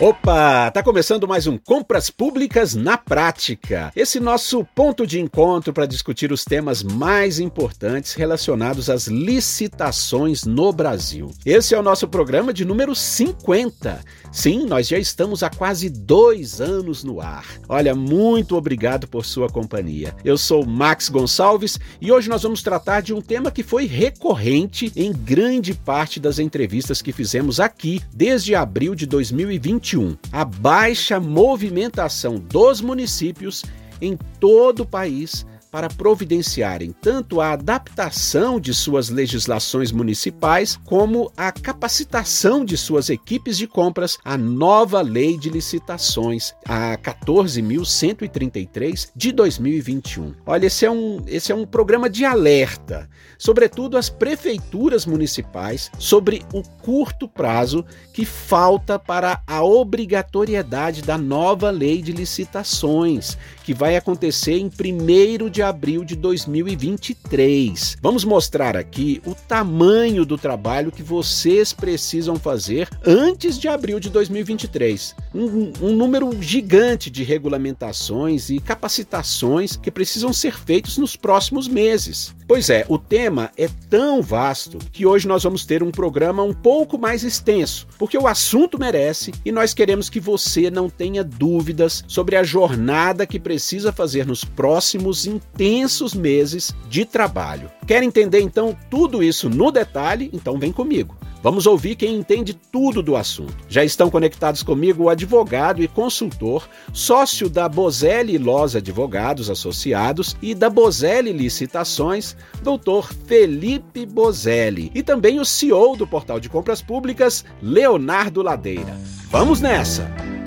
Opa, tá começando mais um Compras Públicas na Prática. Esse nosso ponto de encontro para discutir os temas mais importantes relacionados às licitações no Brasil. Esse é o nosso programa de número 50. Sim, nós já estamos há quase dois anos no ar. Olha, muito obrigado por sua companhia. Eu sou Max Gonçalves e hoje nós vamos tratar de um tema que foi recorrente em grande parte das entrevistas que fizemos aqui desde abril de 2021 2021, a baixa movimentação dos municípios em todo o país para providenciarem tanto a adaptação de suas legislações municipais como a capacitação de suas equipes de compras à nova lei de licitações, a 14.133 de 2021. Olha, esse é um, esse é um programa de alerta, sobretudo às prefeituras municipais, sobre o curto prazo que falta para a obrigatoriedade da nova lei de licitações, que vai acontecer em 1 de abril de 2023. Vamos mostrar aqui o tamanho do trabalho que vocês precisam fazer antes de abril de 2023. Um, um número gigante de regulamentações e capacitações que precisam ser feitos nos próximos meses. Pois é, o tema é tão vasto que hoje nós vamos ter um programa um pouco mais extenso, porque o assunto merece e nós queremos que você não tenha dúvidas sobre a jornada que precisa fazer nos próximos intensos meses de trabalho. Quer entender então tudo isso no detalhe? Então vem comigo. Vamos ouvir quem entende tudo do assunto. Já estão conectados comigo o advogado e consultor, sócio da Bozelli Los Advogados Associados e da Bozelli Licitações, doutor Felipe Bozelli, e também o CEO do Portal de Compras Públicas, Leonardo Ladeira. Vamos nessa!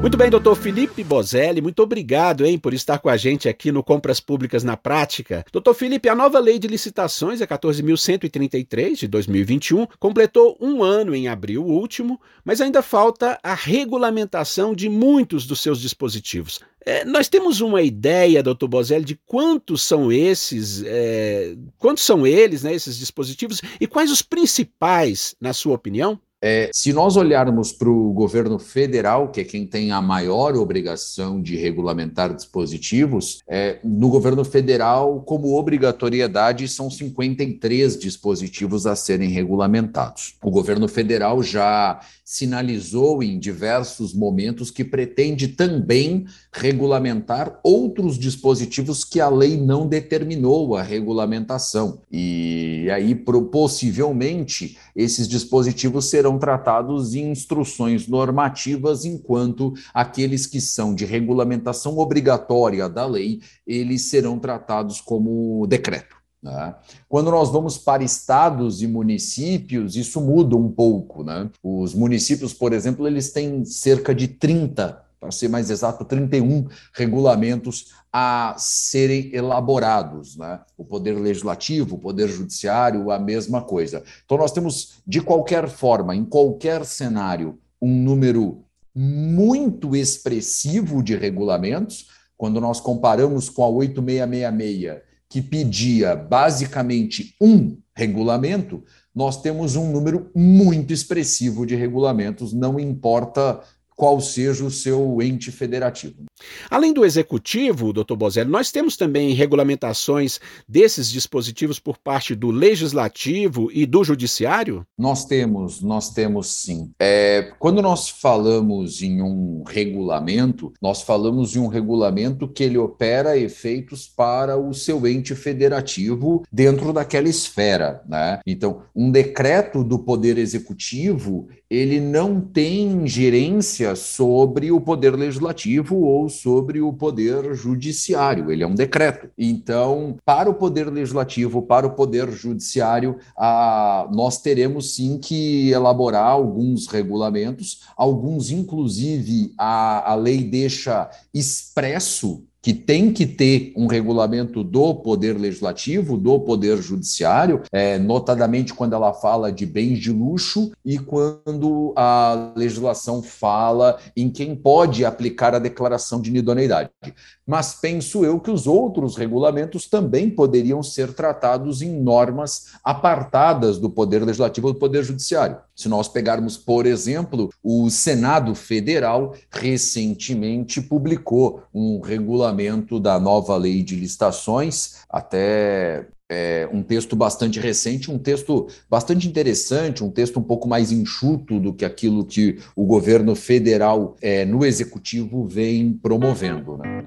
Muito bem, doutor Felipe Bozelli, muito obrigado hein, por estar com a gente aqui no Compras Públicas na Prática. Doutor Felipe, a nova lei de licitações, a 14.133 de 2021, completou um ano em abril último, mas ainda falta a regulamentação de muitos dos seus dispositivos. É, nós temos uma ideia, doutor Bozelli, de quantos são esses, é, quantos são eles, né, esses dispositivos, e quais os principais, na sua opinião? É, se nós olharmos para o governo federal, que é quem tem a maior obrigação de regulamentar dispositivos, é, no governo federal, como obrigatoriedade, são 53 dispositivos a serem regulamentados. O governo federal já sinalizou em diversos momentos que pretende também regulamentar outros dispositivos que a lei não determinou a regulamentação. E aí, possivelmente, esses dispositivos serão tratados em instruções normativas, enquanto aqueles que são de regulamentação obrigatória da lei, eles serão tratados como decreto. Né? Quando nós vamos para estados e municípios, isso muda um pouco. Né? Os municípios, por exemplo, eles têm cerca de 30, para ser mais exato, 31 regulamentos a serem elaborados. Né? O Poder Legislativo, o Poder Judiciário, a mesma coisa. Então, nós temos, de qualquer forma, em qualquer cenário, um número muito expressivo de regulamentos. Quando nós comparamos com a 8666 que pedia basicamente um regulamento, nós temos um número muito expressivo de regulamentos, não importa qual seja o seu ente federativo. Além do executivo, doutor Bozelli, nós temos também regulamentações desses dispositivos por parte do legislativo e do judiciário? Nós temos, nós temos sim. É, quando nós falamos em um regulamento, nós falamos em um regulamento que ele opera efeitos para o seu ente federativo dentro daquela esfera. Né? Então, um decreto do Poder Executivo, ele não tem gerência sobre o Poder Legislativo ou sobre o Poder Judiciário, ele é um decreto. Então, para o Poder Legislativo, para o Poder Judiciário, a, nós teremos sim que elaborar alguns regulamentos, alguns, inclusive, a, a lei deixa expresso que tem que ter um regulamento do poder legislativo, do poder judiciário, é, notadamente quando ela fala de bens de luxo e quando a legislação fala em quem pode aplicar a declaração de inidoneidade. Mas penso eu que os outros regulamentos também poderiam ser tratados em normas apartadas do poder legislativo ou do poder judiciário. Se nós pegarmos, por exemplo, o Senado Federal recentemente publicou um regulamento da nova lei de licitações, até é, um texto bastante recente, um texto bastante interessante, um texto um pouco mais enxuto do que aquilo que o governo federal é, no executivo vem promovendo. Né?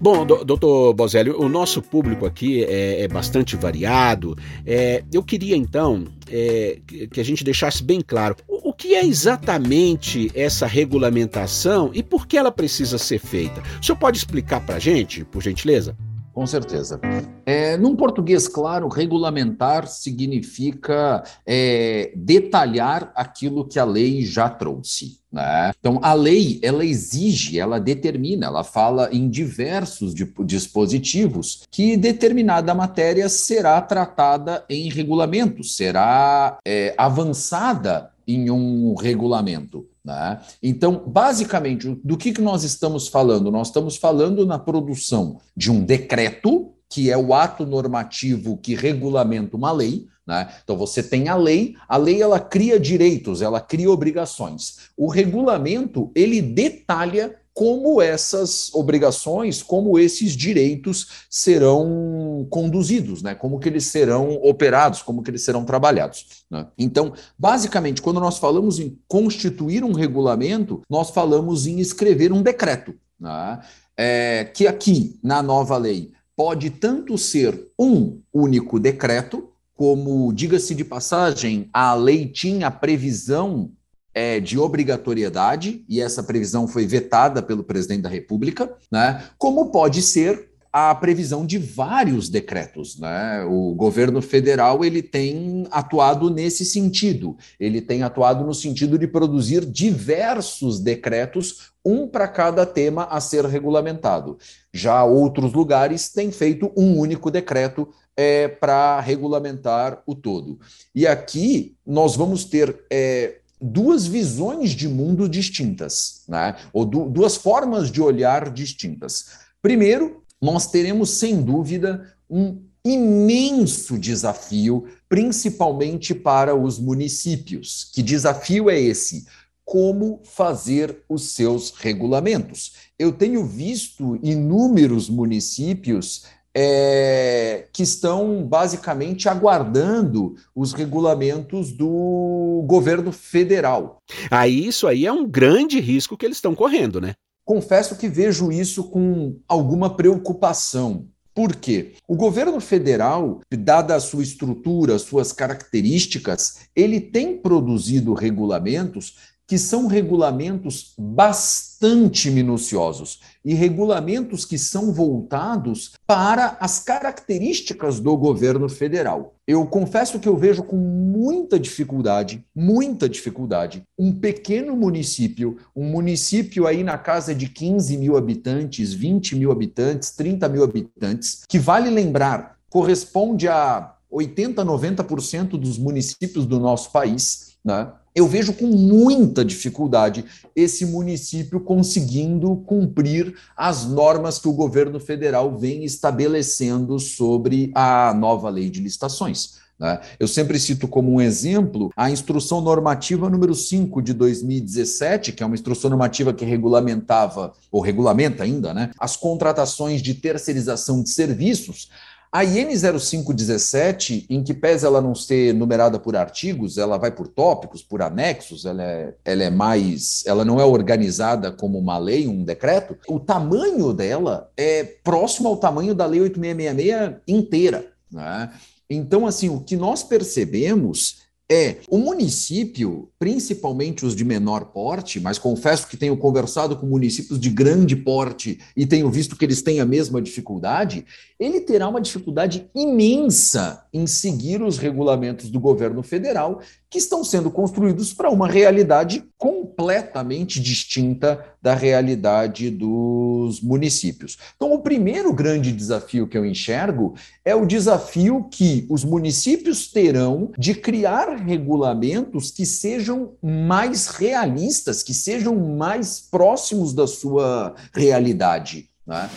Bom, doutor Bozelli, o nosso público aqui é, é bastante variado. É, eu queria então é, que a gente deixasse bem claro o, o que é exatamente essa regulamentação e por que ela precisa ser feita. O senhor pode explicar para a gente, por gentileza? Com certeza. É, num português claro, regulamentar significa é, detalhar aquilo que a lei já trouxe. Né? Então, a lei, ela exige, ela determina, ela fala em diversos dispositivos que determinada matéria será tratada em regulamento, será é, avançada em um regulamento. Né? Então, basicamente, do que, que nós estamos falando? Nós estamos falando na produção de um decreto, que é o ato normativo que regulamenta uma lei. Né? Então, você tem a lei, a lei ela cria direitos, ela cria obrigações. O regulamento, ele detalha como essas obrigações, como esses direitos serão conduzidos, né? Como que eles serão operados, como que eles serão trabalhados. Né? Então, basicamente, quando nós falamos em constituir um regulamento, nós falamos em escrever um decreto, né? é, que aqui na nova lei pode tanto ser um único decreto, como diga-se de passagem, a lei tinha previsão é, de obrigatoriedade, e essa previsão foi vetada pelo presidente da República, né? como pode ser a previsão de vários decretos. Né? O governo federal ele tem atuado nesse sentido. Ele tem atuado no sentido de produzir diversos decretos, um para cada tema a ser regulamentado. Já outros lugares têm feito um único decreto é, para regulamentar o todo. E aqui nós vamos ter é, duas visões de mundo distintas, né? ou du duas formas de olhar distintas. Primeiro, nós teremos, sem dúvida, um imenso desafio, principalmente para os municípios. Que desafio é esse? Como fazer os seus regulamentos? Eu tenho visto inúmeros municípios é, que estão basicamente aguardando os regulamentos do governo federal. Aí isso aí é um grande risco que eles estão correndo, né? Confesso que vejo isso com alguma preocupação. Por quê? O governo federal, dada a sua estrutura, suas características, ele tem produzido regulamentos que são regulamentos bastante minuciosos e regulamentos que são voltados para as características do governo federal. Eu confesso que eu vejo com muita dificuldade, muita dificuldade, um pequeno município, um município aí na casa de 15 mil habitantes, 20 mil habitantes, 30 mil habitantes, que vale lembrar, corresponde a 80, 90% dos municípios do nosso país, né? Eu vejo com muita dificuldade esse município conseguindo cumprir as normas que o governo federal vem estabelecendo sobre a nova lei de licitações. Né? Eu sempre cito como um exemplo a instrução normativa número 5 de 2017, que é uma instrução normativa que regulamentava, ou regulamenta ainda, né, as contratações de terceirização de serviços a IN 0517, em que pese ela não ser numerada por artigos, ela vai por tópicos, por anexos, ela é, ela é mais. Ela não é organizada como uma lei, um decreto. O tamanho dela é próximo ao tamanho da Lei 8666 inteira. Né? Então, assim, o que nós percebemos é o município, principalmente os de menor porte, mas confesso que tenho conversado com municípios de grande porte e tenho visto que eles têm a mesma dificuldade, ele terá uma dificuldade imensa em seguir os regulamentos do governo federal que estão sendo construídos para uma realidade completamente distinta da realidade dos municípios. Então, o primeiro grande desafio que eu enxergo é o desafio que os municípios terão de criar regulamentos que sejam mais realistas, que sejam mais próximos da sua realidade. Né?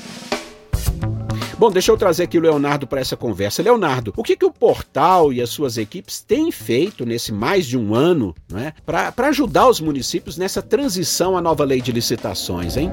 Bom, deixa eu trazer aqui o Leonardo para essa conversa. Leonardo, o que, que o portal e as suas equipes têm feito nesse mais de um ano né, para ajudar os municípios nessa transição à nova lei de licitações, hein?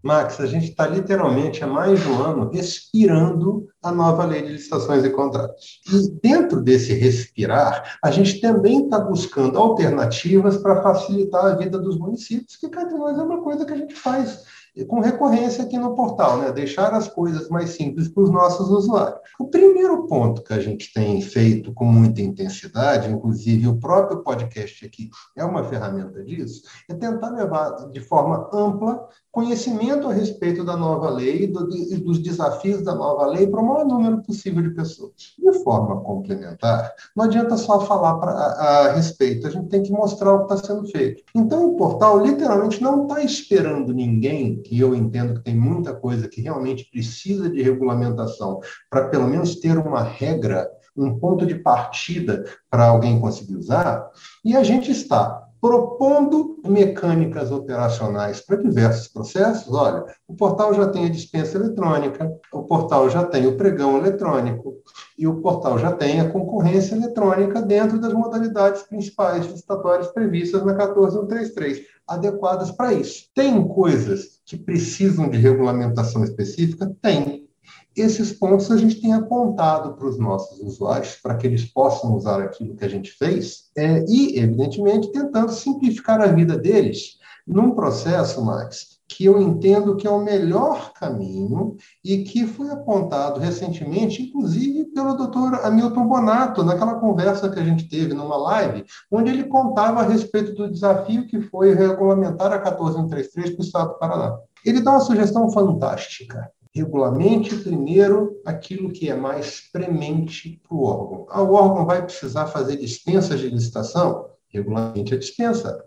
Max, a gente está literalmente há mais de um ano respirando a nova lei de licitações e contratos. E dentro desse respirar, a gente também está buscando alternativas para facilitar a vida dos municípios, que cada nós é uma coisa que a gente faz com recorrência aqui no portal, né? deixar as coisas mais simples para os nossos usuários. O primeiro ponto que a gente tem feito com muita intensidade, inclusive o próprio podcast aqui é uma ferramenta disso, é tentar levar de forma ampla conhecimento a respeito da nova lei e dos desafios da nova lei para o maior número possível de pessoas. De forma complementar, não adianta só falar pra, a, a respeito, a gente tem que mostrar o que está sendo feito. Então, o portal literalmente não está esperando ninguém, que eu entendo que tem muita coisa que realmente precisa de regulamentação, para pelo menos ter uma regra um ponto de partida para alguém conseguir usar, e a gente está propondo mecânicas operacionais para diversos processos. Olha, o portal já tem a dispensa eletrônica, o portal já tem o pregão eletrônico e o portal já tem a concorrência eletrônica dentro das modalidades principais licitatórias previstas na 14133, adequadas para isso. Tem coisas que precisam de regulamentação específica? Tem. Esses pontos a gente tem apontado para os nossos usuários, para que eles possam usar aquilo que a gente fez, é, e, evidentemente, tentando simplificar a vida deles num processo, Max, que eu entendo que é o melhor caminho e que foi apontado recentemente, inclusive pelo doutor Hamilton Bonato, naquela conversa que a gente teve numa live, onde ele contava a respeito do desafio que foi regulamentar a 14133 para o Estado do Paraná. Ele dá uma sugestão fantástica regulamente primeiro aquilo que é mais premente para o órgão. Ah, o órgão vai precisar fazer dispensas de licitação? Regulamente a dispensa.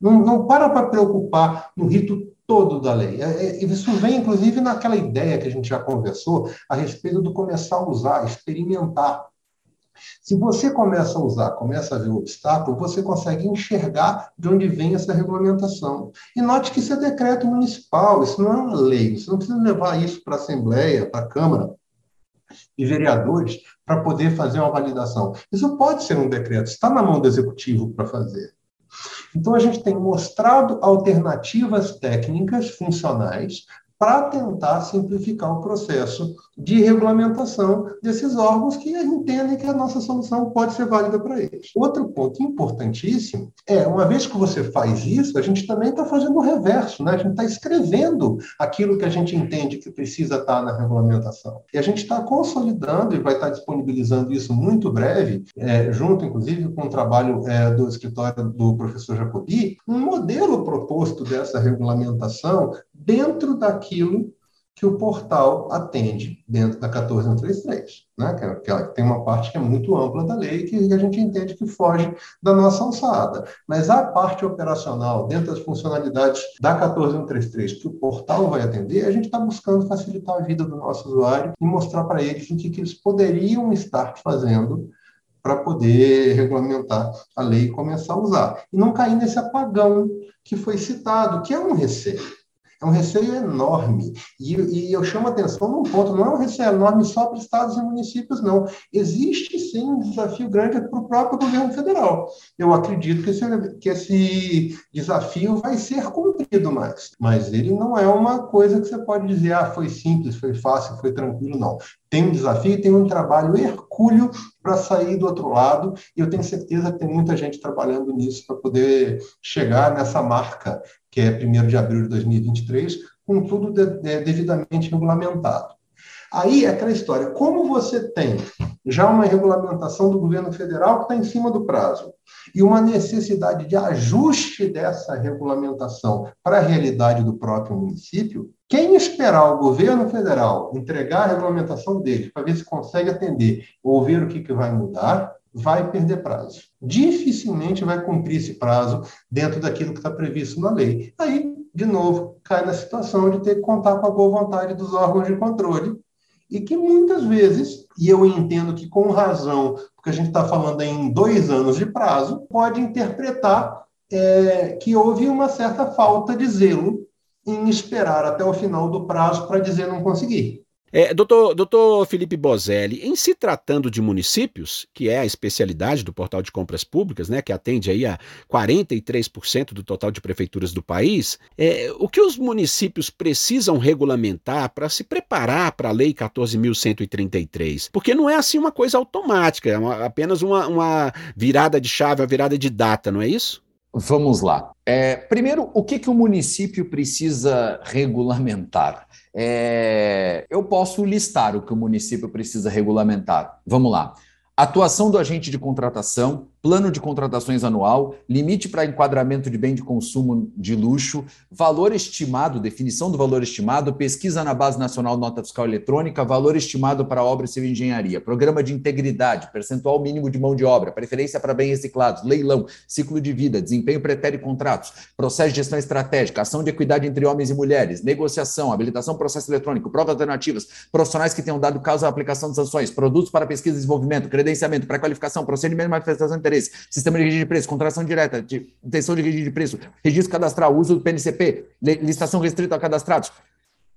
Não, não para para preocupar no rito todo da lei. É, é, isso vem, inclusive, naquela ideia que a gente já conversou a respeito do começar a usar, experimentar. Se você começa a usar, começa a ver o obstáculo, você consegue enxergar de onde vem essa regulamentação. E note que isso é decreto municipal, isso não é uma lei, você não precisa levar isso para a Assembleia, para a Câmara e vereadores para poder fazer uma validação. Isso pode ser um decreto, está na mão do executivo para fazer. Então, a gente tem mostrado alternativas técnicas funcionais para tentar simplificar o processo de regulamentação desses órgãos que entendem que a nossa solução pode ser válida para eles. Outro ponto importantíssimo é, uma vez que você faz isso, a gente também está fazendo o reverso, né? a gente está escrevendo aquilo que a gente entende que precisa estar tá na regulamentação. E a gente está consolidando e vai estar tá disponibilizando isso muito breve, é, junto, inclusive, com o trabalho é, do escritório do professor Jacobi, um modelo proposto dessa regulamentação dentro daquilo que o portal atende dentro da 14133, né? que, é, que tem uma parte que é muito ampla da lei que a gente entende que foge da nossa alçada. Mas a parte operacional, dentro das funcionalidades da 14133 que o portal vai atender, a gente está buscando facilitar a vida do nosso usuário e mostrar para eles o que, que eles poderiam estar fazendo para poder regulamentar a lei e começar a usar. E não cair nesse apagão que foi citado, que é um receio. É um receio enorme. E, e eu chamo atenção num ponto: não é um receio enorme só para estados e municípios, não. Existe sim um desafio grande para o próprio governo federal. Eu acredito que esse, que esse desafio vai ser cumprido mais. Mas ele não é uma coisa que você pode dizer, ah, foi simples, foi fácil, foi tranquilo, não tem um desafio, tem um trabalho hercúleo para sair do outro lado, e eu tenho certeza que tem muita gente trabalhando nisso para poder chegar nessa marca, que é 1 de abril de 2023, com tudo de, de, devidamente regulamentado. Aí é aquela história, como você tem já uma regulamentação do governo federal que está em cima do prazo e uma necessidade de ajuste dessa regulamentação para a realidade do próprio município, quem esperar o governo federal entregar a regulamentação dele para ver se consegue atender ou ver o que, que vai mudar, vai perder prazo. Dificilmente vai cumprir esse prazo dentro daquilo que está previsto na lei. Aí, de novo, cai na situação de ter que contar com a boa vontade dos órgãos de controle e que muitas vezes, e eu entendo que com razão, porque a gente está falando em dois anos de prazo, pode interpretar é, que houve uma certa falta de zelo em esperar até o final do prazo para dizer não consegui. É, doutor, doutor Felipe Bozelli, em se tratando de municípios, que é a especialidade do portal de compras públicas, né, que atende aí a 43% do total de prefeituras do país, é, o que os municípios precisam regulamentar para se preparar para a Lei 14.133? Porque não é assim uma coisa automática, é uma, apenas uma, uma virada de chave, uma virada de data, não é isso? Vamos lá. É, primeiro, o que, que o município precisa regulamentar? É, eu posso listar o que o município precisa regulamentar. Vamos lá. Atuação do agente de contratação, plano de contratações anual, limite para enquadramento de bem de consumo de luxo, valor estimado, definição do valor estimado, pesquisa na Base Nacional Nota Fiscal Eletrônica, valor estimado para obra civil e engenharia, programa de integridade, percentual mínimo de mão de obra, preferência para bens reciclados, leilão, ciclo de vida, desempenho pretérito e contratos, processo de gestão estratégica, ação de equidade entre homens e mulheres, negociação, habilitação processo eletrônico, provas alternativas, profissionais que tenham dado causa à aplicação de sanções, produtos para pesquisa e desenvolvimento, credenciamento, pré-qualificação, procedimento de manifestação de interesse, sistema de registro de preço, contratação direta, de intenção de registro de preço, registro cadastral, uso do PNCP, licitação restrita a cadastrados.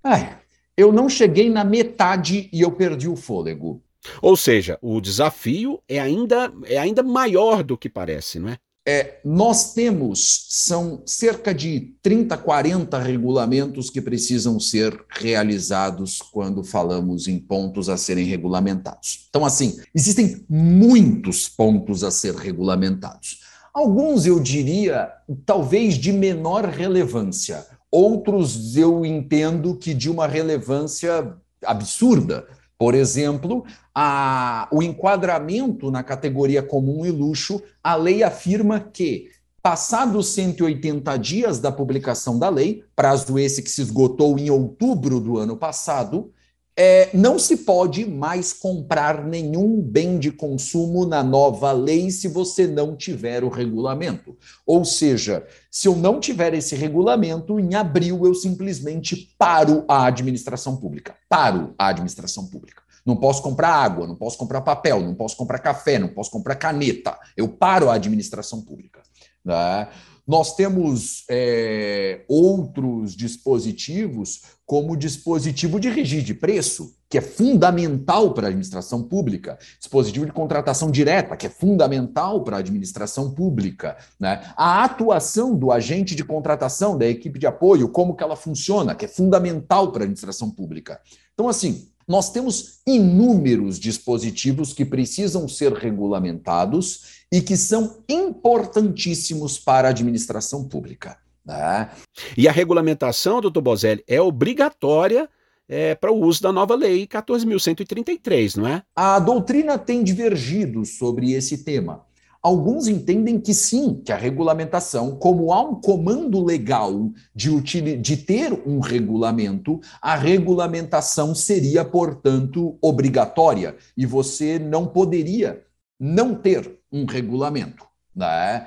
Ai, eu não cheguei na metade e eu perdi o fôlego. Ou seja, o desafio é ainda, é ainda maior do que parece, não é? É, nós temos, são cerca de 30, 40 regulamentos que precisam ser realizados quando falamos em pontos a serem regulamentados. Então, assim, existem muitos pontos a ser regulamentados. Alguns eu diria, talvez de menor relevância, outros eu entendo que de uma relevância absurda. Por exemplo, a, o enquadramento na categoria comum e luxo, a lei afirma que, passados 180 dias da publicação da lei, prazo esse que se esgotou em outubro do ano passado, é, não se pode mais comprar nenhum bem de consumo na nova lei se você não tiver o regulamento. Ou seja, se eu não tiver esse regulamento, em abril eu simplesmente paro a administração pública. Paro a administração pública. Não posso comprar água, não posso comprar papel, não posso comprar café, não posso comprar caneta. Eu paro a administração pública. Né? Nós temos é, outros dispositivos, como dispositivo de registro de preço, que é fundamental para a administração pública, dispositivo de contratação direta, que é fundamental para a administração pública, né? a atuação do agente de contratação, da equipe de apoio, como que ela funciona, que é fundamental para a administração pública. Então, assim, nós temos inúmeros dispositivos que precisam ser regulamentados e que são importantíssimos para a administração pública. Né? E a regulamentação, doutor Bozelli, é obrigatória é, para o uso da nova lei 14.133, não é? A doutrina tem divergido sobre esse tema. Alguns entendem que sim, que a regulamentação, como há um comando legal de, de ter um regulamento, a regulamentação seria, portanto, obrigatória e você não poderia não ter um regulamento. Né?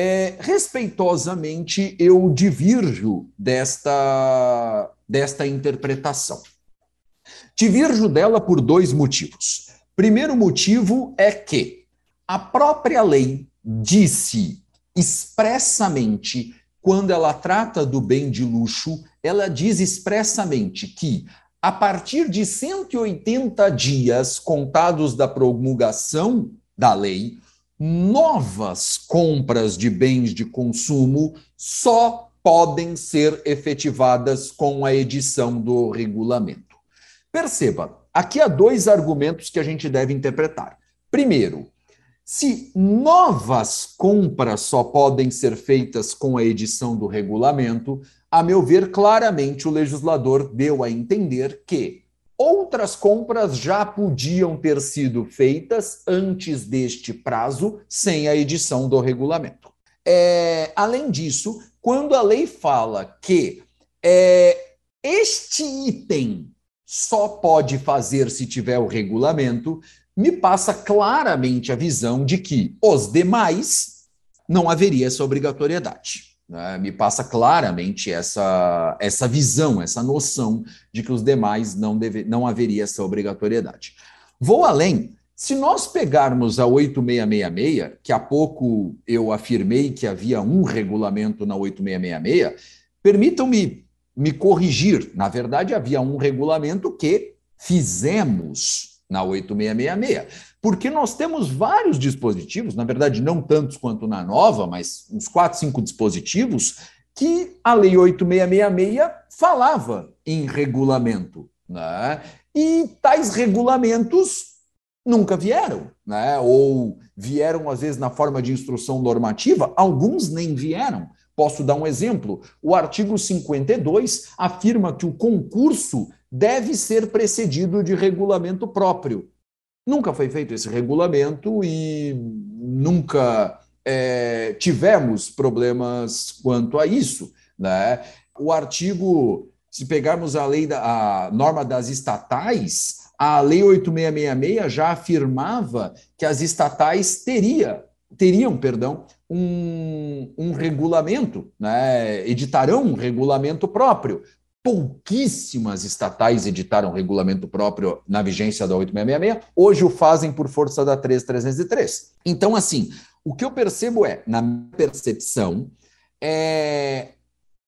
É, respeitosamente, eu divirjo desta, desta interpretação. Divirjo dela por dois motivos. Primeiro motivo é que a própria lei disse expressamente, quando ela trata do bem de luxo, ela diz expressamente que a partir de 180 dias contados da promulgação da lei, novas compras de bens de consumo só podem ser efetivadas com a edição do regulamento. Perceba, aqui há dois argumentos que a gente deve interpretar. Primeiro, se novas compras só podem ser feitas com a edição do regulamento, a meu ver, claramente o legislador deu a entender que outras compras já podiam ter sido feitas antes deste prazo, sem a edição do regulamento. É, além disso, quando a lei fala que é, este item só pode fazer se tiver o regulamento, me passa claramente a visão de que os demais não haveria essa obrigatoriedade. Né? Me passa claramente essa, essa visão, essa noção de que os demais não, deve, não haveria essa obrigatoriedade. Vou além. Se nós pegarmos a 8666, que há pouco eu afirmei que havia um regulamento na 8666, permitam-me me corrigir. Na verdade, havia um regulamento que fizemos na 8666. Porque nós temos vários dispositivos, na verdade, não tantos quanto na nova, mas uns 4, 5 dispositivos, que a Lei 8666 falava em regulamento. Né? E tais regulamentos nunca vieram, né? ou vieram, às vezes, na forma de instrução normativa, alguns nem vieram. Posso dar um exemplo? O artigo 52 afirma que o concurso deve ser precedido de regulamento próprio. Nunca foi feito esse regulamento e nunca é, tivemos problemas quanto a isso. Né? O artigo, se pegarmos a lei da a norma das estatais, a lei 8666 já afirmava que as estatais teria, teriam, perdão, um, um regulamento, né? editarão um regulamento próprio pouquíssimas estatais editaram regulamento próprio na vigência da 8666, hoje o fazem por força da 3303. Então, assim, o que eu percebo é, na minha percepção, é,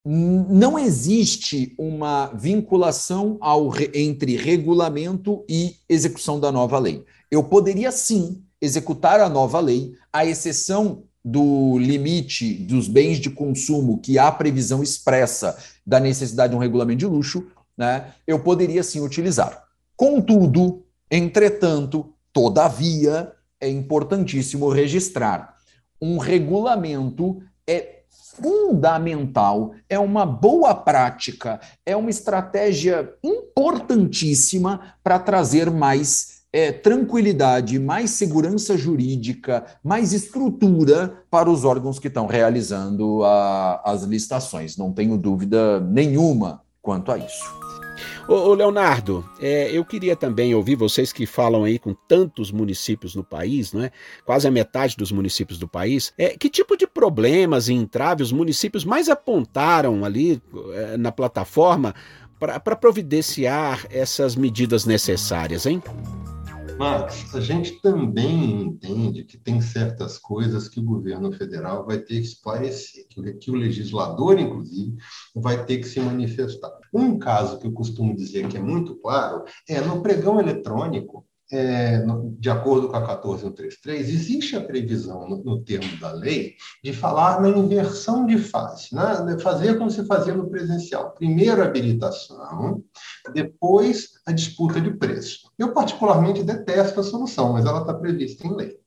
não existe uma vinculação ao, entre regulamento e execução da nova lei. Eu poderia sim executar a nova lei, à exceção do limite dos bens de consumo que há previsão expressa da necessidade de um regulamento de luxo, né, eu poderia sim utilizar. Contudo, entretanto, todavia, é importantíssimo registrar. Um regulamento é fundamental, é uma boa prática, é uma estratégia importantíssima para trazer mais é, tranquilidade, mais segurança jurídica, mais estrutura para os órgãos que estão realizando a, as licitações. Não tenho dúvida nenhuma quanto a isso. Ô, Leonardo, é, eu queria também ouvir vocês que falam aí com tantos municípios no país, não é? quase a metade dos municípios do país. É, que tipo de problemas e entraves os municípios mais apontaram ali é, na plataforma para providenciar essas medidas necessárias, hein? Mas a gente também entende que tem certas coisas que o governo federal vai ter que esclarecer, que o legislador, inclusive, vai ter que se manifestar. Um caso que eu costumo dizer que é muito claro é no pregão eletrônico, é, de acordo com a 14133, existe a previsão no, no, termo da lei de falar na inversão de fase, né? fazer como se fazia no presencial. Primeiro a habilitação, depois a disputa de preço. Eu, particularmente, detesto a solução, mas ela está prevista em lei.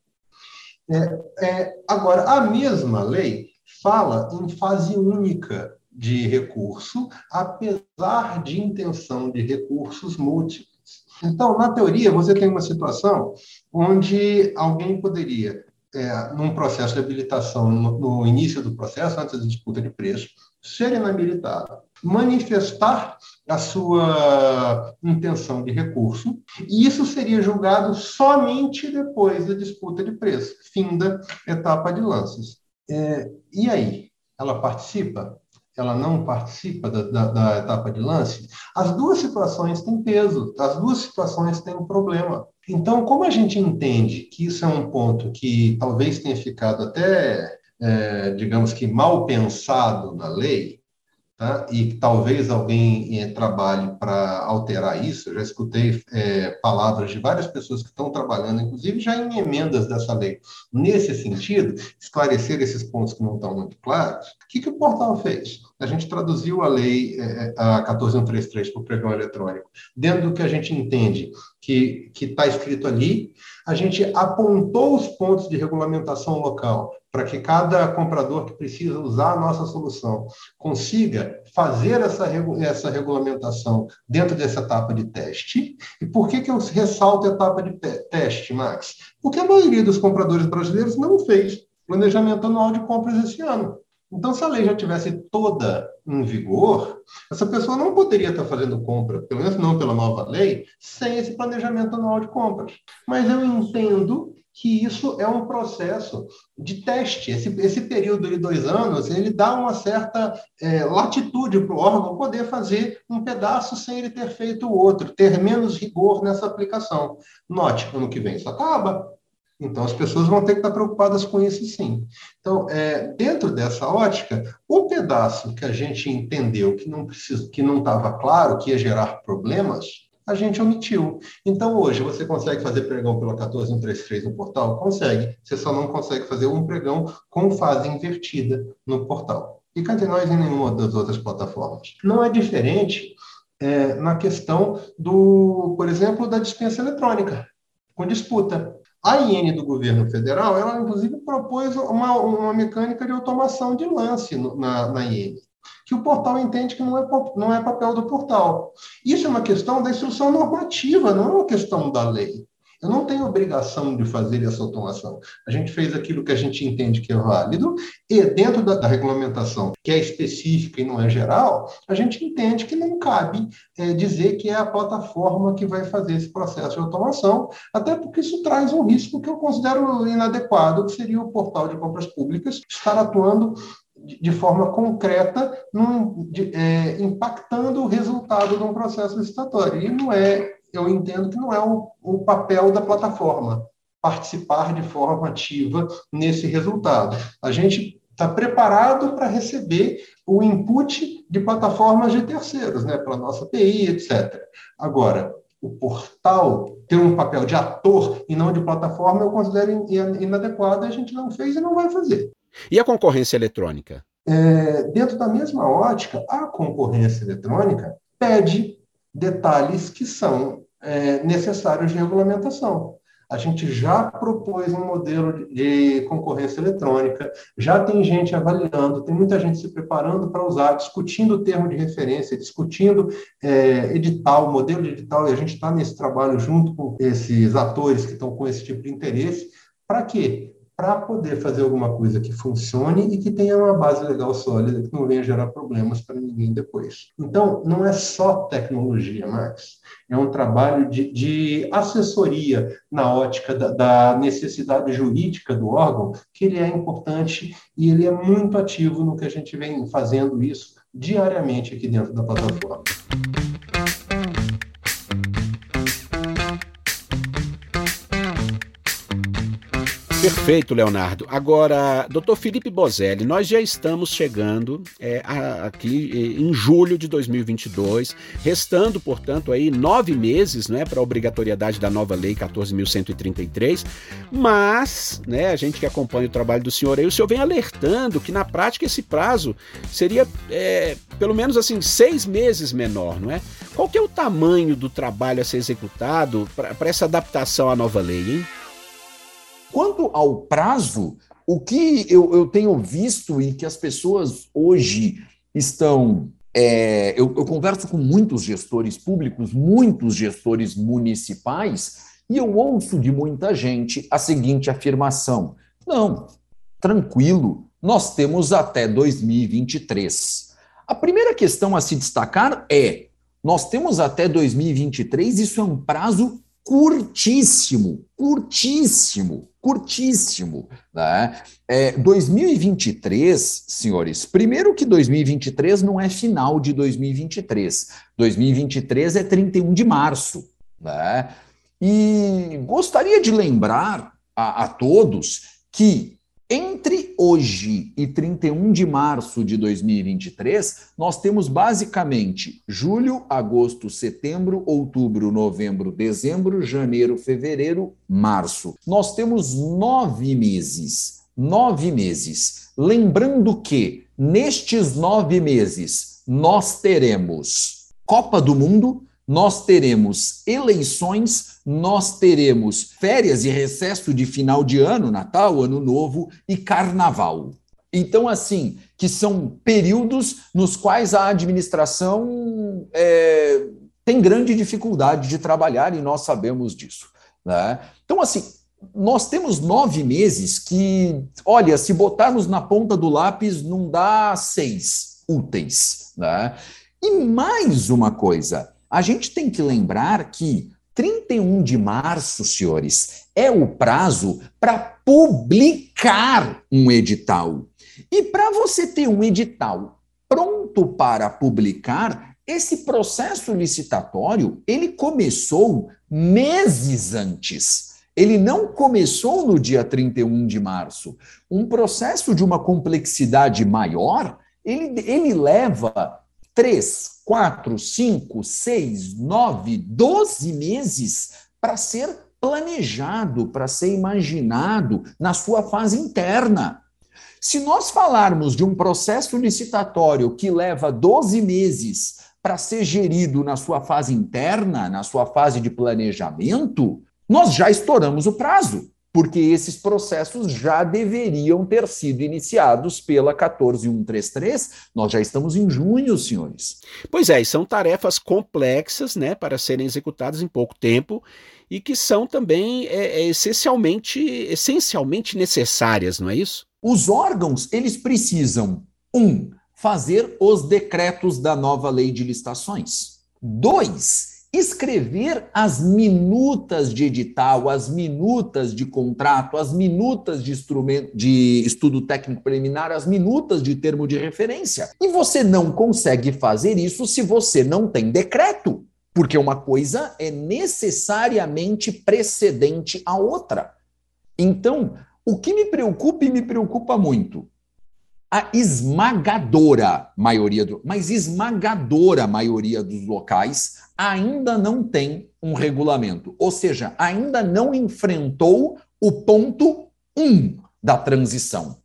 É, é, agora, a mesma lei fala em fase única de recurso, apesar de intenção de recursos múltiplos. Então, na teoria, você tem uma situação onde alguém poderia, é, num processo de habilitação, no, no, início do processo, antes da disputa de preço, ser inabilitado, manifestar a sua intenção de recurso, e isso seria julgado somente depois da disputa de preço, fim da etapa de lances. É, e aí? Ela participa? Ela não participa da, da, da, etapa de lance, as duas situações têm peso, as duas situações têm um problema. Então, como a gente entende que isso é um ponto que talvez tenha ficado até, é, digamos que, mal pensado na lei, tá? e talvez alguém é, trabalhe para alterar isso. Eu já escutei é, palavras de várias pessoas que estão trabalhando, inclusive já em emendas dessa lei, nesse sentido, esclarecer esses pontos que não estão muito claros. O que, que o portal fez? A gente traduziu a lei, é, a 14133 para o pregão eletrônico, dentro do que a gente entende que está escrito ali, a gente apontou os pontos de regulamentação local para que cada comprador que precisa usar a nossa solução consiga fazer essa, essa regulamentação dentro dessa etapa de teste. E por que, que eu ressalto a etapa de teste, Max? Porque a maioria dos compradores brasileiros não fez planejamento anual de compras esse ano. Então, se a lei já tivesse toda em vigor, essa pessoa não poderia estar fazendo compra, pelo menos não pela nova lei, sem esse planejamento anual de compras. Mas eu entendo que isso é um processo de teste. Esse, esse período de dois anos, ele dá uma certa é, latitude para o órgão poder fazer um pedaço sem ele ter feito o outro, ter menos rigor nessa aplicação. Note, ano que vem isso acaba, então, as pessoas vão ter que estar preocupadas com isso, sim. Então, é, dentro dessa ótica, o pedaço que a gente entendeu que não precisa, que não estava claro, que ia gerar problemas, a gente omitiu. Então, hoje, você consegue fazer pregão pela 14133 no portal? Consegue. Você só não consegue fazer um pregão com fase invertida no portal. E cadê nós em nenhuma das outras plataformas? Não é diferente é, na questão do, por exemplo, da dispensa eletrônica, com disputa. A IN do governo federal, ela inclusive propôs uma, uma mecânica de automação de lance na, na IN que o portal entende que não é, não é papel do portal. Isso é uma questão da instrução normativa, não é uma questão da lei. Eu não tenho obrigação de fazer essa automação. A gente fez aquilo que a gente entende que é válido, e dentro da, da regulamentação, que é específica e não é geral, a gente entende que não cabe é, dizer que é a plataforma que vai fazer esse processo de automação, até porque isso traz um risco que eu considero inadequado, que seria o portal de compras públicas estar atuando de forma concreta, num, de, é, impactando o resultado de um processo licitatório. E não é, eu entendo que não é o, o papel da plataforma participar de forma ativa nesse resultado. A gente está preparado para receber o input de plataformas de terceiros, né, pela nossa API, etc. Agora, o portal ter um papel de ator e não de plataforma, eu considero inadequado, a gente não fez e não vai fazer. E a concorrência eletrônica? É, dentro da mesma ótica, a concorrência eletrônica pede detalhes que são é, necessários de regulamentação. A gente já propôs um modelo de concorrência eletrônica, já tem gente avaliando, tem muita gente se preparando para usar, discutindo o termo de referência, discutindo é, edital, modelo de edital, e a gente está nesse trabalho junto com esses atores que estão com esse tipo de interesse. Para quê? Para poder fazer alguma coisa que funcione e que tenha uma base legal sólida, que não venha gerar problemas para ninguém depois. Então, não é só tecnologia, Max. É um trabalho de, de assessoria na ótica da, da, necessidade jurídica do órgão, que ele é importante e ele é muito ativo no que a gente vem fazendo isso diariamente aqui dentro da plataforma. Perfeito, Leonardo. Agora, doutor Felipe Bozelli, nós já estamos chegando é, a, aqui é, em julho de 2022, restando, portanto, aí nove meses né, para a obrigatoriedade da nova lei 14.133, mas né, a gente que acompanha o trabalho do senhor aí, o senhor vem alertando que na prática esse prazo seria é, pelo menos assim seis meses menor, não é? Qual que é o tamanho do trabalho a ser executado para essa adaptação à nova lei, hein? Quanto ao prazo, o que eu, eu tenho visto e que as pessoas hoje estão. É, eu, eu converso com muitos gestores públicos, muitos gestores municipais, e eu ouço de muita gente a seguinte afirmação: não, tranquilo, nós temos até 2023. A primeira questão a se destacar é: nós temos até 2023, isso é um prazo curtíssimo, curtíssimo, curtíssimo. Né? É, 2023, senhores, primeiro que 2023 não é final de 2023, 2023 é 31 de março. Né? E gostaria de lembrar a, a todos que entre hoje e 31 de março de 2023, nós temos basicamente julho, agosto, setembro, outubro, novembro, dezembro, janeiro, fevereiro, março. Nós temos nove meses. Nove meses. Lembrando que nestes nove meses nós teremos Copa do Mundo, nós teremos eleições, nós teremos férias e recesso de final de ano, Natal, Ano Novo e Carnaval. Então, assim, que são períodos nos quais a administração é, tem grande dificuldade de trabalhar e nós sabemos disso. Né? Então, assim, nós temos nove meses que, olha, se botarmos na ponta do lápis, não dá seis úteis. Né? E mais uma coisa, a gente tem que lembrar que 31 de março, senhores, é o prazo para publicar um edital. E para você ter um edital pronto para publicar, esse processo licitatório, ele começou meses antes. Ele não começou no dia 31 de março. Um processo de uma complexidade maior, ele, ele leva três, quatro, cinco, seis, nove, doze meses para ser planejado, para ser imaginado na sua fase interna. Se nós falarmos de um processo licitatório que leva 12 meses para ser gerido na sua fase interna, na sua fase de planejamento, nós já estouramos o prazo, porque esses processos já deveriam ter sido iniciados pela 14133. Nós já estamos em junho, senhores. Pois é, e são tarefas complexas, né, para serem executadas em pouco tempo e que são também é, é, essencialmente, essencialmente necessárias, não é isso? Os órgãos, eles precisam, um, fazer os decretos da nova lei de licitações. Dois, escrever as minutas de edital, as minutas de contrato, as minutas de de estudo técnico preliminar, as minutas de termo de referência. E você não consegue fazer isso se você não tem decreto, porque uma coisa é necessariamente precedente à outra. Então, o que me preocupa e me preocupa muito a esmagadora maioria do, mas esmagadora maioria dos locais ainda não tem um regulamento, ou seja, ainda não enfrentou o ponto 1 um da transição.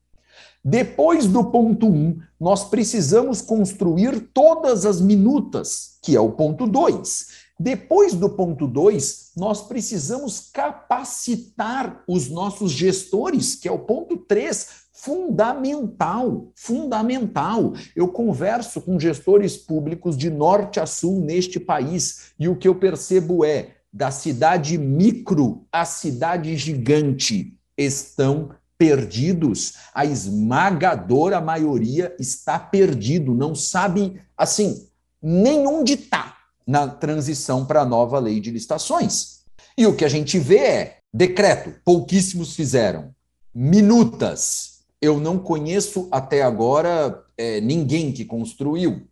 Depois do ponto 1, um, nós precisamos construir todas as minutas, que é o ponto 2. Depois do ponto 2, nós precisamos capacitar os nossos gestores, que é o ponto 3, fundamental, fundamental. Eu converso com gestores públicos de norte a sul neste país e o que eu percebo é da cidade micro à cidade gigante estão perdidos. A esmagadora maioria está perdido, não sabe assim nem onde está na transição para a nova lei de licitações. E o que a gente vê é decreto, pouquíssimos fizeram. Minutas, eu não conheço até agora é, ninguém que construiu.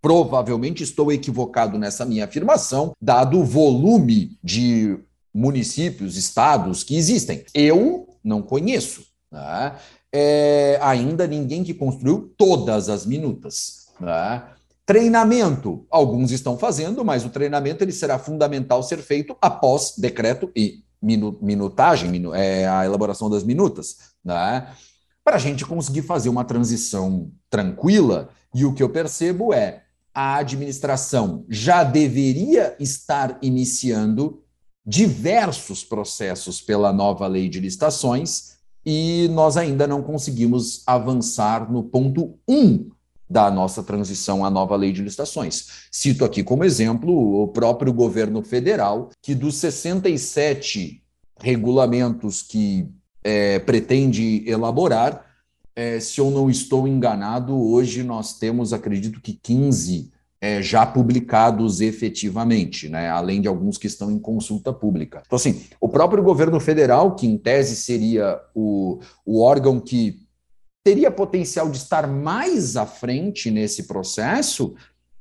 Provavelmente estou equivocado nessa minha afirmação, dado o volume de municípios, estados que existem. Eu não conheço. Né? É, ainda ninguém que construiu todas as minutas. Né? Treinamento, alguns estão fazendo, mas o treinamento ele será fundamental ser feito após decreto e minutagem, é, a elaboração das minutas. Né? Para a gente conseguir fazer uma transição tranquila. E o que eu percebo é a administração já deveria estar iniciando diversos processos pela nova lei de licitações e nós ainda não conseguimos avançar no ponto 1 um da nossa transição à nova lei de licitações. Cito aqui como exemplo o próprio governo federal, que dos 67 regulamentos que é, pretende elaborar. É, se eu não estou enganado, hoje nós temos, acredito que 15 é, já publicados efetivamente, né? além de alguns que estão em consulta pública. Então, assim, o próprio governo federal, que em tese seria o, o órgão que teria potencial de estar mais à frente nesse processo,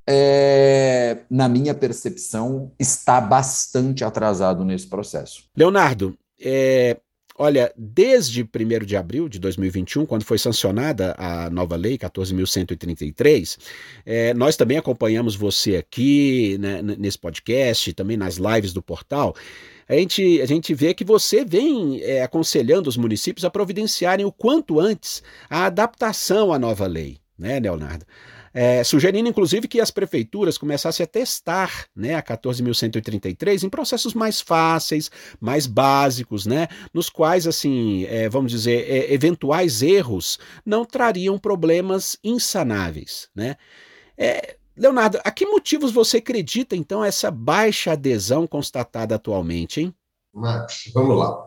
é, na minha percepção, está bastante atrasado nesse processo. Leonardo, é, Olha, desde 1 de abril de 2021, quando foi sancionada a nova lei 14.133, é, nós também acompanhamos você aqui né, nesse podcast, também nas lives do portal. A gente, a gente vê que você vem é, aconselhando os municípios a providenciarem o quanto antes a adaptação à nova lei, né, Leonardo? É, sugerindo inclusive que as prefeituras começassem a testar né, a 14.133 em processos mais fáceis, mais básicos, né, nos quais, assim, é, vamos dizer, é, eventuais erros não trariam problemas insanáveis. Né? É, Leonardo, a que motivos você acredita, então, essa baixa adesão constatada atualmente, hein? Max, vamos lá.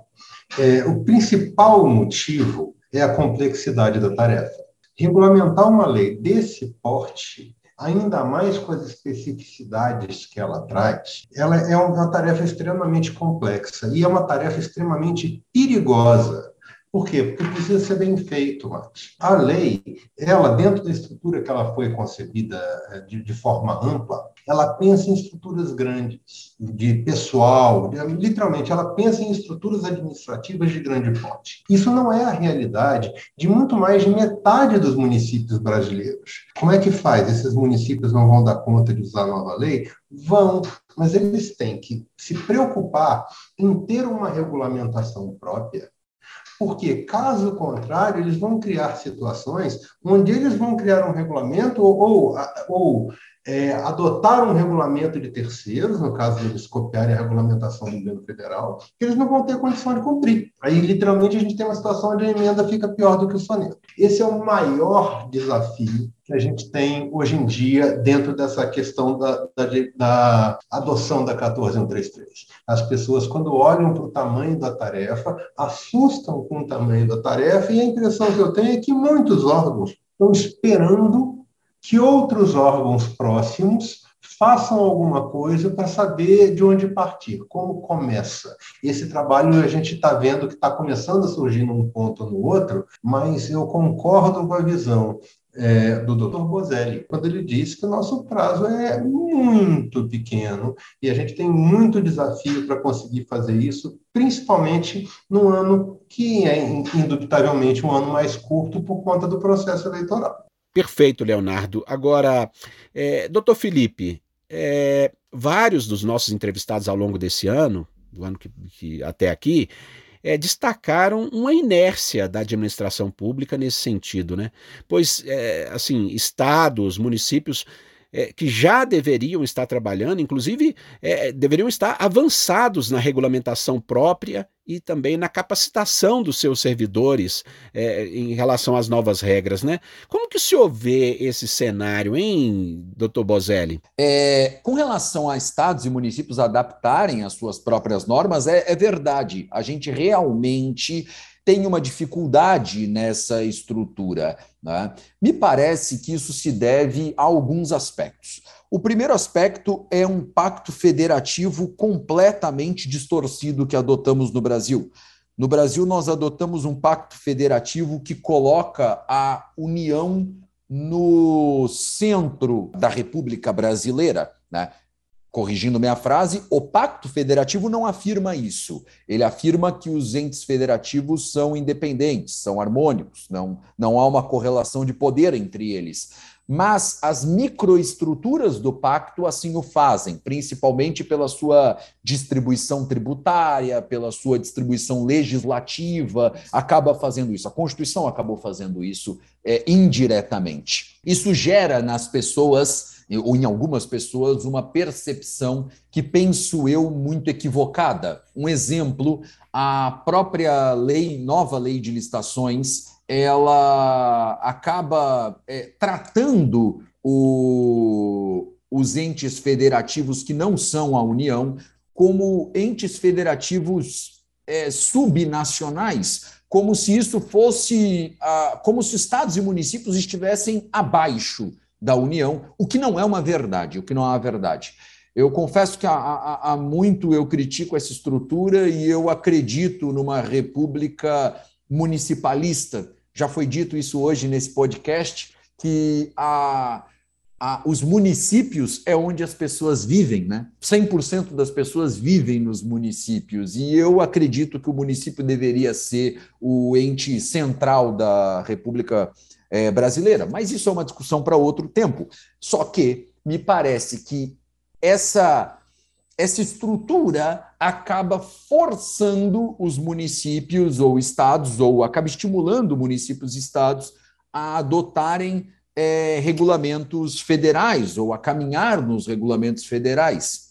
É, o principal motivo é a complexidade da tarefa. Regulamentar uma lei desse porte ainda mais com as especificidades que ela traz, ela é uma tarefa extremamente complexa e é uma tarefa extremamente perigosa, por quê? Porque precisa ser bem feito antes. A lei, ela, dentro da estrutura que ela foi concebida eh, de, de forma ampla, ela pensa em estruturas grandes, de pessoal, literalmente, ela pensa em estruturas administrativas de grande porte. Isso não é a realidade de muito mais de metade dos municípios brasileiros. Como é que faz? Esses municípios não vão dar conta de usar a nova lei? Vão, mas eles têm que se preocupar em ter uma regulamentação própria porque, caso contrário, eles vão criar situações onde eles vão criar um regulamento ou, ou, ou é, adotar um regulamento de terceiros, no caso de eles copiarem a regulamentação do governo federal, que eles não vão ter condição de cumprir. Aí, literalmente, a gente tem uma situação onde a emenda fica pior do que o soneto. Esse é o maior desafio que a gente tem hoje em dia dentro dessa questão da, da, da adoção da 14133. As pessoas, quando olham para o tamanho da tarefa, assustam com o tamanho da tarefa, e a impressão que eu tenho é que muitos órgãos estão esperando que outros órgãos próximos façam alguma coisa para saber de onde partir, como começa. Esse trabalho a gente está vendo que está começando a surgir num ponto ou no outro, mas eu concordo com a visão é, do Dr. Bozelli, quando ele disse que o nosso prazo é muito pequeno e a gente tem muito desafio para conseguir fazer isso, principalmente no ano que é indubitavelmente um ano mais curto por conta do processo eleitoral. Perfeito, Leonardo. Agora, é, doutor Felipe, é, vários dos nossos entrevistados ao longo desse ano, do ano que, que até aqui, é, destacaram uma inércia da administração pública nesse sentido, né? Pois, é, assim, estados, municípios é, que já deveriam estar trabalhando, inclusive é, deveriam estar avançados na regulamentação própria e também na capacitação dos seus servidores é, em relação às novas regras, né? Como que o senhor vê esse cenário, hein, doutor Bozelli? É, com relação a estados e municípios adaptarem as suas próprias normas, é, é verdade. A gente realmente tem uma dificuldade nessa estrutura. Né? Me parece que isso se deve a alguns aspectos. O primeiro aspecto é um pacto federativo completamente distorcido que adotamos no Brasil. No Brasil, nós adotamos um pacto federativo que coloca a União no centro da República Brasileira. Né? Corrigindo minha frase, o Pacto Federativo não afirma isso. Ele afirma que os entes federativos são independentes, são harmônicos, não, não há uma correlação de poder entre eles. Mas as microestruturas do pacto assim o fazem, principalmente pela sua distribuição tributária, pela sua distribuição legislativa, acaba fazendo isso. A Constituição acabou fazendo isso é, indiretamente. Isso gera nas pessoas ou em algumas pessoas, uma percepção que penso eu muito equivocada. Um exemplo, a própria lei, nova lei de licitações, ela acaba é, tratando o, os entes federativos que não são a União como entes federativos é, subnacionais, como se isso fosse, ah, como se estados e municípios estivessem abaixo da União, o que não é uma verdade, o que não é uma verdade. Eu confesso que há, muito eu critico essa estrutura e eu acredito numa república municipalista. Já foi dito isso hoje nesse podcast, que a, a, os municípios é onde as pessoas vivem, né? 100% das pessoas vivem nos municípios, e eu acredito que o município deveria ser o ente central da República é, brasileira. Mas isso é uma discussão para outro tempo. Só que me parece que essa essa estrutura acaba forçando os municípios ou estados, ou acaba estimulando municípios e estados a adotarem é, regulamentos federais ou a caminhar nos regulamentos federais.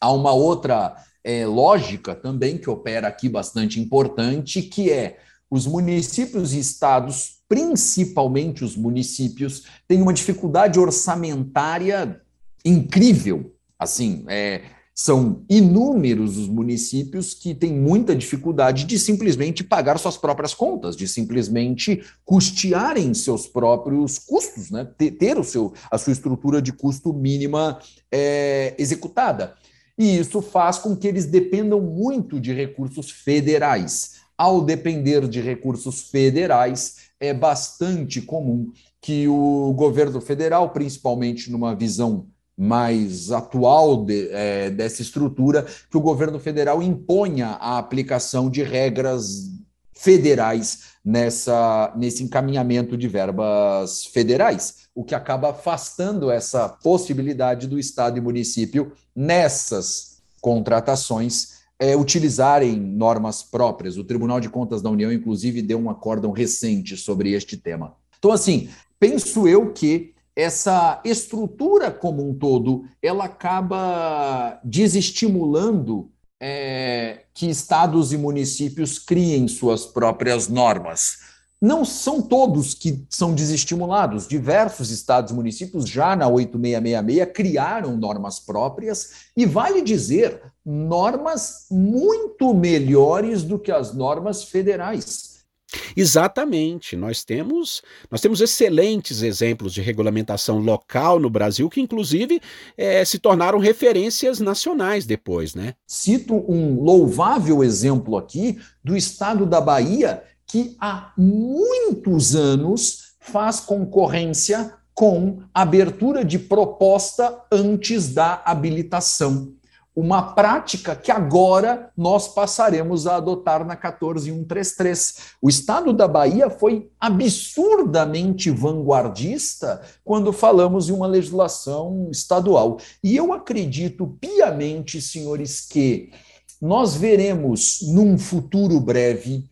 Há uma outra é, lógica também que opera aqui bastante importante, que é os municípios e estados principalmente os municípios, têm uma dificuldade orçamentária incrível. Assim, é, São inúmeros os municípios que têm muita dificuldade de simplesmente pagar suas próprias contas, de simplesmente custearem seus próprios custos, né? ter, ter o seu, a sua estrutura de custo mínima é, executada. E isso faz com que eles dependam muito de recursos federais. Ao depender de recursos federais, é bastante comum que o governo federal, principalmente numa visão mais atual de, é, dessa estrutura, que o governo federal imponha a aplicação de regras federais nessa, nesse encaminhamento de verbas federais, o que acaba afastando essa possibilidade do Estado e município nessas contratações é, utilizarem normas próprias. O Tribunal de Contas da União, inclusive, deu um acórdão recente sobre este tema. Então, assim, penso eu que essa estrutura como um todo, ela acaba desestimulando é, que estados e municípios criem suas próprias normas. Não são todos que são desestimulados. Diversos estados e municípios, já na 8666, criaram normas próprias, e vale dizer, normas muito melhores do que as normas federais. Exatamente. Nós temos, nós temos excelentes exemplos de regulamentação local no Brasil que, inclusive, é, se tornaram referências nacionais depois, né? Cito um louvável exemplo aqui do estado da Bahia, que há muitos anos faz concorrência com abertura de proposta antes da habilitação uma prática que agora nós passaremos a adotar na 14133. O estado da Bahia foi absurdamente vanguardista quando falamos em uma legislação estadual. E eu acredito piamente, senhores, que nós veremos num futuro breve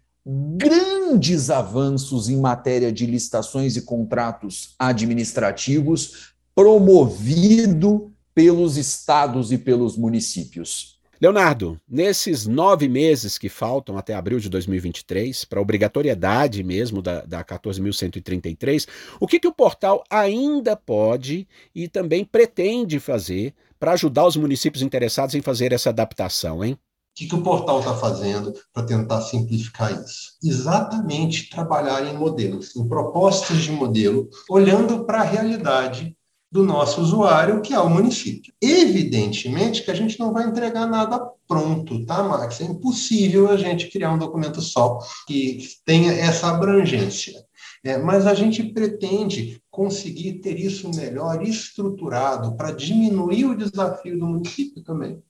grandes avanços em matéria de licitações e contratos administrativos promovido pelos estados e pelos municípios. Leonardo, nesses nove meses que faltam até abril de 2023, para obrigatoriedade mesmo da, da 14.133, o que, que o portal ainda pode e também pretende fazer para ajudar os municípios interessados em fazer essa adaptação, hein? O que, que o portal está fazendo para tentar simplificar isso? Exatamente trabalhar em modelos, em propostas de modelo, olhando para a realidade do nosso usuário, que é o município. Evidentemente que a gente não vai entregar nada pronto, tá, Max? É impossível a gente criar um documento só que tenha essa abrangência. É, mas a gente pretende conseguir ter isso melhor estruturado para diminuir o desafio do município também.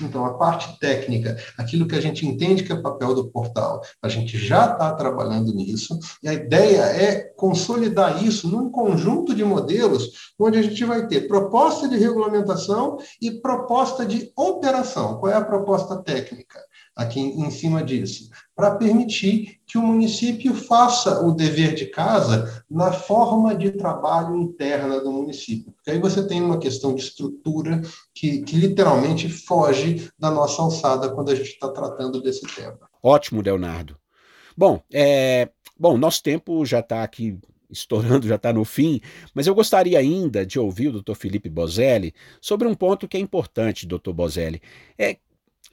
Então, a parte técnica, aquilo que a gente entende que é papel do portal, a gente já está trabalhando nisso, e a ideia é consolidar isso num conjunto de modelos, onde a gente vai ter proposta de regulamentação e proposta de operação. Qual é a proposta técnica? Aqui em cima disso, para permitir que o município faça o dever de casa na forma de trabalho interna do município. Porque aí você tem uma questão de estrutura que, que literalmente foge da nossa alçada quando a gente está tratando desse tema. Ótimo, Leonardo. Bom, é, bom, nosso tempo já está aqui estourando, já está no fim, mas eu gostaria ainda de ouvir o Dr. Felipe Bozelli sobre um ponto que é importante, Dr. Bozelli. É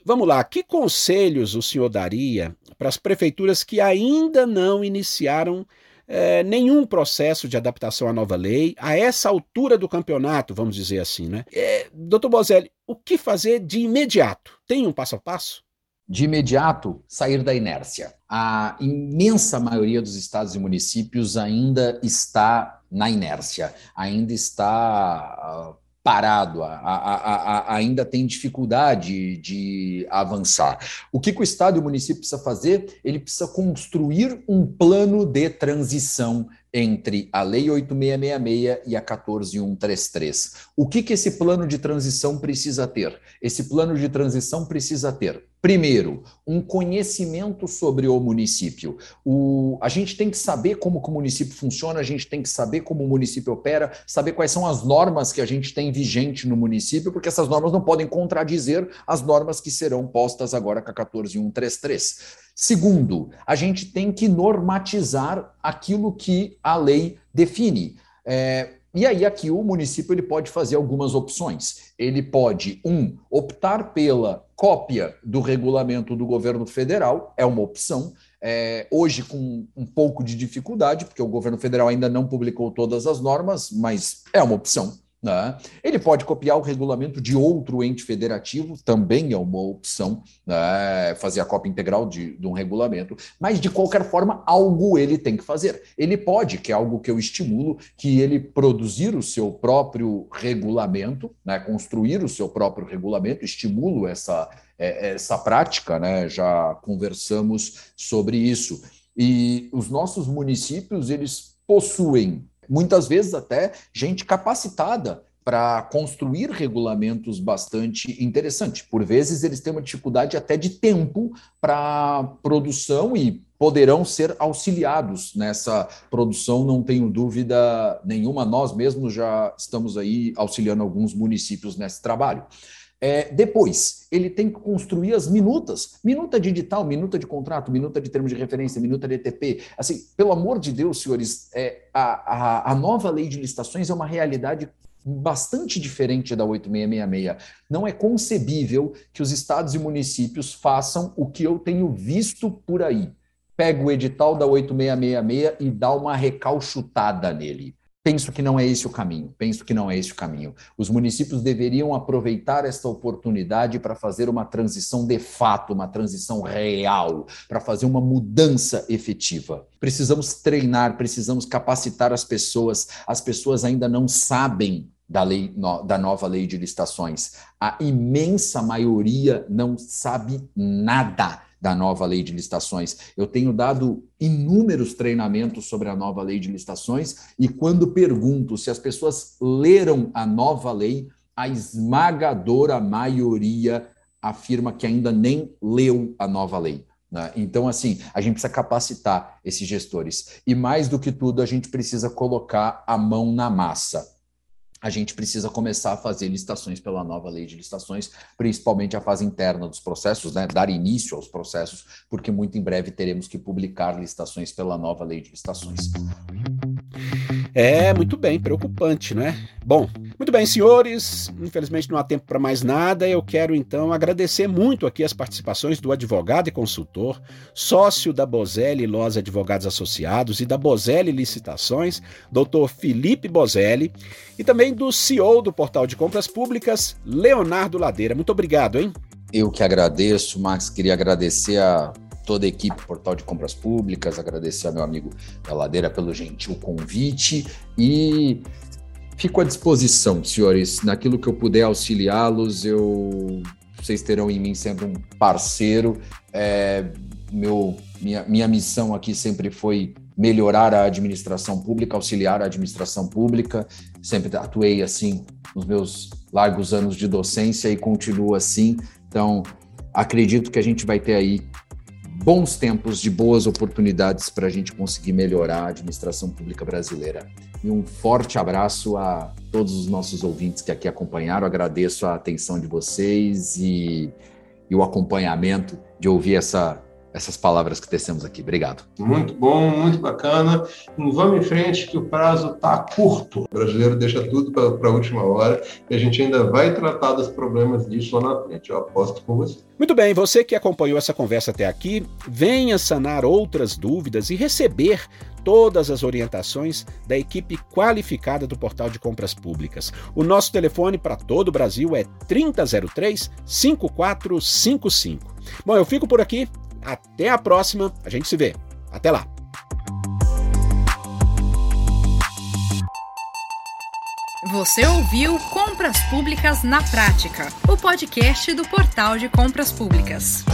Vamos lá, que conselhos o senhor daria para as prefeituras que ainda não iniciaram é, nenhum processo de adaptação à nova lei, a essa altura do campeonato, vamos dizer assim, né? É, doutor Bozelli, o que fazer de imediato? Tem um passo a passo? De imediato, sair da inércia. A imensa maioria dos estados e municípios ainda está na inércia, ainda está parado, a, a, a, ainda tem dificuldade de avançar. O que, que o Estado e o município precisa fazer? Ele precisa construir um plano de transição entre a Lei 8666 e a 14133. O que, que esse plano de transição precisa ter? Esse plano de transição precisa ter Primeiro, um conhecimento sobre o município. O, a gente tem que saber como o município funciona, a gente tem que saber como o município opera, saber quais são as normas que a gente tem vigente no município, porque essas normas não podem contradizer as normas que serão postas agora com a 14133. Segundo, a gente tem que normatizar aquilo que a lei define. É, E aí aqui o município ele pode fazer algumas opções. Ele pode, um, optar pela cópia do regulamento do governo federal, é uma opção. É, hoje com um pouco de dificuldade, porque o governo federal ainda não publicou todas as normas, mas é uma opção. Né? Ele pode copiar o regulamento de outro ente federativo, também é uma opção, né? fazer a cópia integral de, de, um regulamento, mas de qualquer forma, algo ele tem que fazer. Ele pode, que é algo que eu estimulo, que ele produzir o seu próprio regulamento, né? construir o seu próprio regulamento, estimulo essa, é, essa prática, né? já conversamos sobre isso. E os nossos municípios, eles possuem muitas vezes até gente capacitada para construir regulamentos bastante interessantes. Por vezes eles têm uma dificuldade até de tempo para produção e poderão ser auxiliados nessa produção, não tenho dúvida nenhuma. Nós mesmos já estamos aí auxiliando alguns municípios nesse trabalho. É, depois, ele tem que construir as minutas, minuta de edital, minuta de contrato, minuta de termos de referência, minuta de ETP. Assim, pelo amor de Deus, senhores, é, a, a, a nova lei de licitações é uma realidade bastante diferente da 8666. Não é concebível que os estados e municípios façam o que eu tenho visto por aí. Pega o edital da 8666 e dá uma recalchutada nele. Penso que não é esse o caminho. Penso que não é esse o caminho. Os municípios deveriam aproveitar esta oportunidade para fazer uma transição de fato, uma transição real, para fazer uma mudança efetiva. Precisamos treinar, precisamos capacitar as pessoas. As pessoas ainda não sabem da, lei, da nova lei de licitações. A imensa maioria não sabe nada da nova lei de licitações. Eu tenho dado inúmeros treinamentos sobre a nova lei de licitações e quando pergunto se as pessoas leram a nova lei, a esmagadora maioria afirma que ainda nem leu a nova lei. Né? Então, assim, a gente precisa capacitar esses gestores. E mais do que tudo, a gente precisa colocar a mão na massa a gente precisa começar a fazer licitações pela nova lei de licitações, principalmente a fase interna dos processos, né? dar início aos processos, porque muito em breve teremos que publicar licitações pela nova lei de licitações. É, muito bem, preocupante, não é? Bom, muito bem, senhores, infelizmente não há tempo para mais nada. Eu quero então agradecer muito aqui as participações do advogado e consultor, sócio da Bozelli Loz Advogados Associados e da Bozelli Licitações, doutor Felipe Bozelli, e também do CEO do Portal de Compras Públicas, Leonardo Ladeira. Muito obrigado, hein? Eu que agradeço, Max. Queria agradecer a toda a equipe Portal de Compras Públicas, agradecer ao meu amigo da Ladeira pelo gentil convite e fico à disposição, senhores, naquilo que eu puder auxiliá-los, eu vocês terão em mim sempre um parceiro. É, meu, minha, minha missão aqui sempre foi melhorar a administração pública, auxiliar a administração pública. Sempre atuei assim nos meus largos anos de docência e continuo assim. Então, acredito que a gente vai ter aí bons tempos de boas oportunidades para a gente conseguir melhorar a administração pública brasileira. E um forte abraço a todos os nossos ouvintes que aqui acompanharam. Agradeço a atenção de vocês e, e o acompanhamento de ouvir essa essas palavras que tecemos aqui. Obrigado. Muito bom, muito bacana. Vamos em frente, que o prazo está curto. O brasileiro deixa tudo para a última hora e a gente ainda vai tratar dos problemas disso lá na frente. Eu aposto com você. Muito bem, você que acompanhou essa conversa até aqui, venha sanar outras dúvidas e receber todas as orientações da equipe qualificada do Portal de Compras Públicas. O nosso telefone para todo o Brasil é 3003 5455. Bom, eu fico por aqui. Até a próxima, a gente se vê. Até lá! Você ouviu Compras Públicas na Prática, o podcast do Portal de Compras Públicas.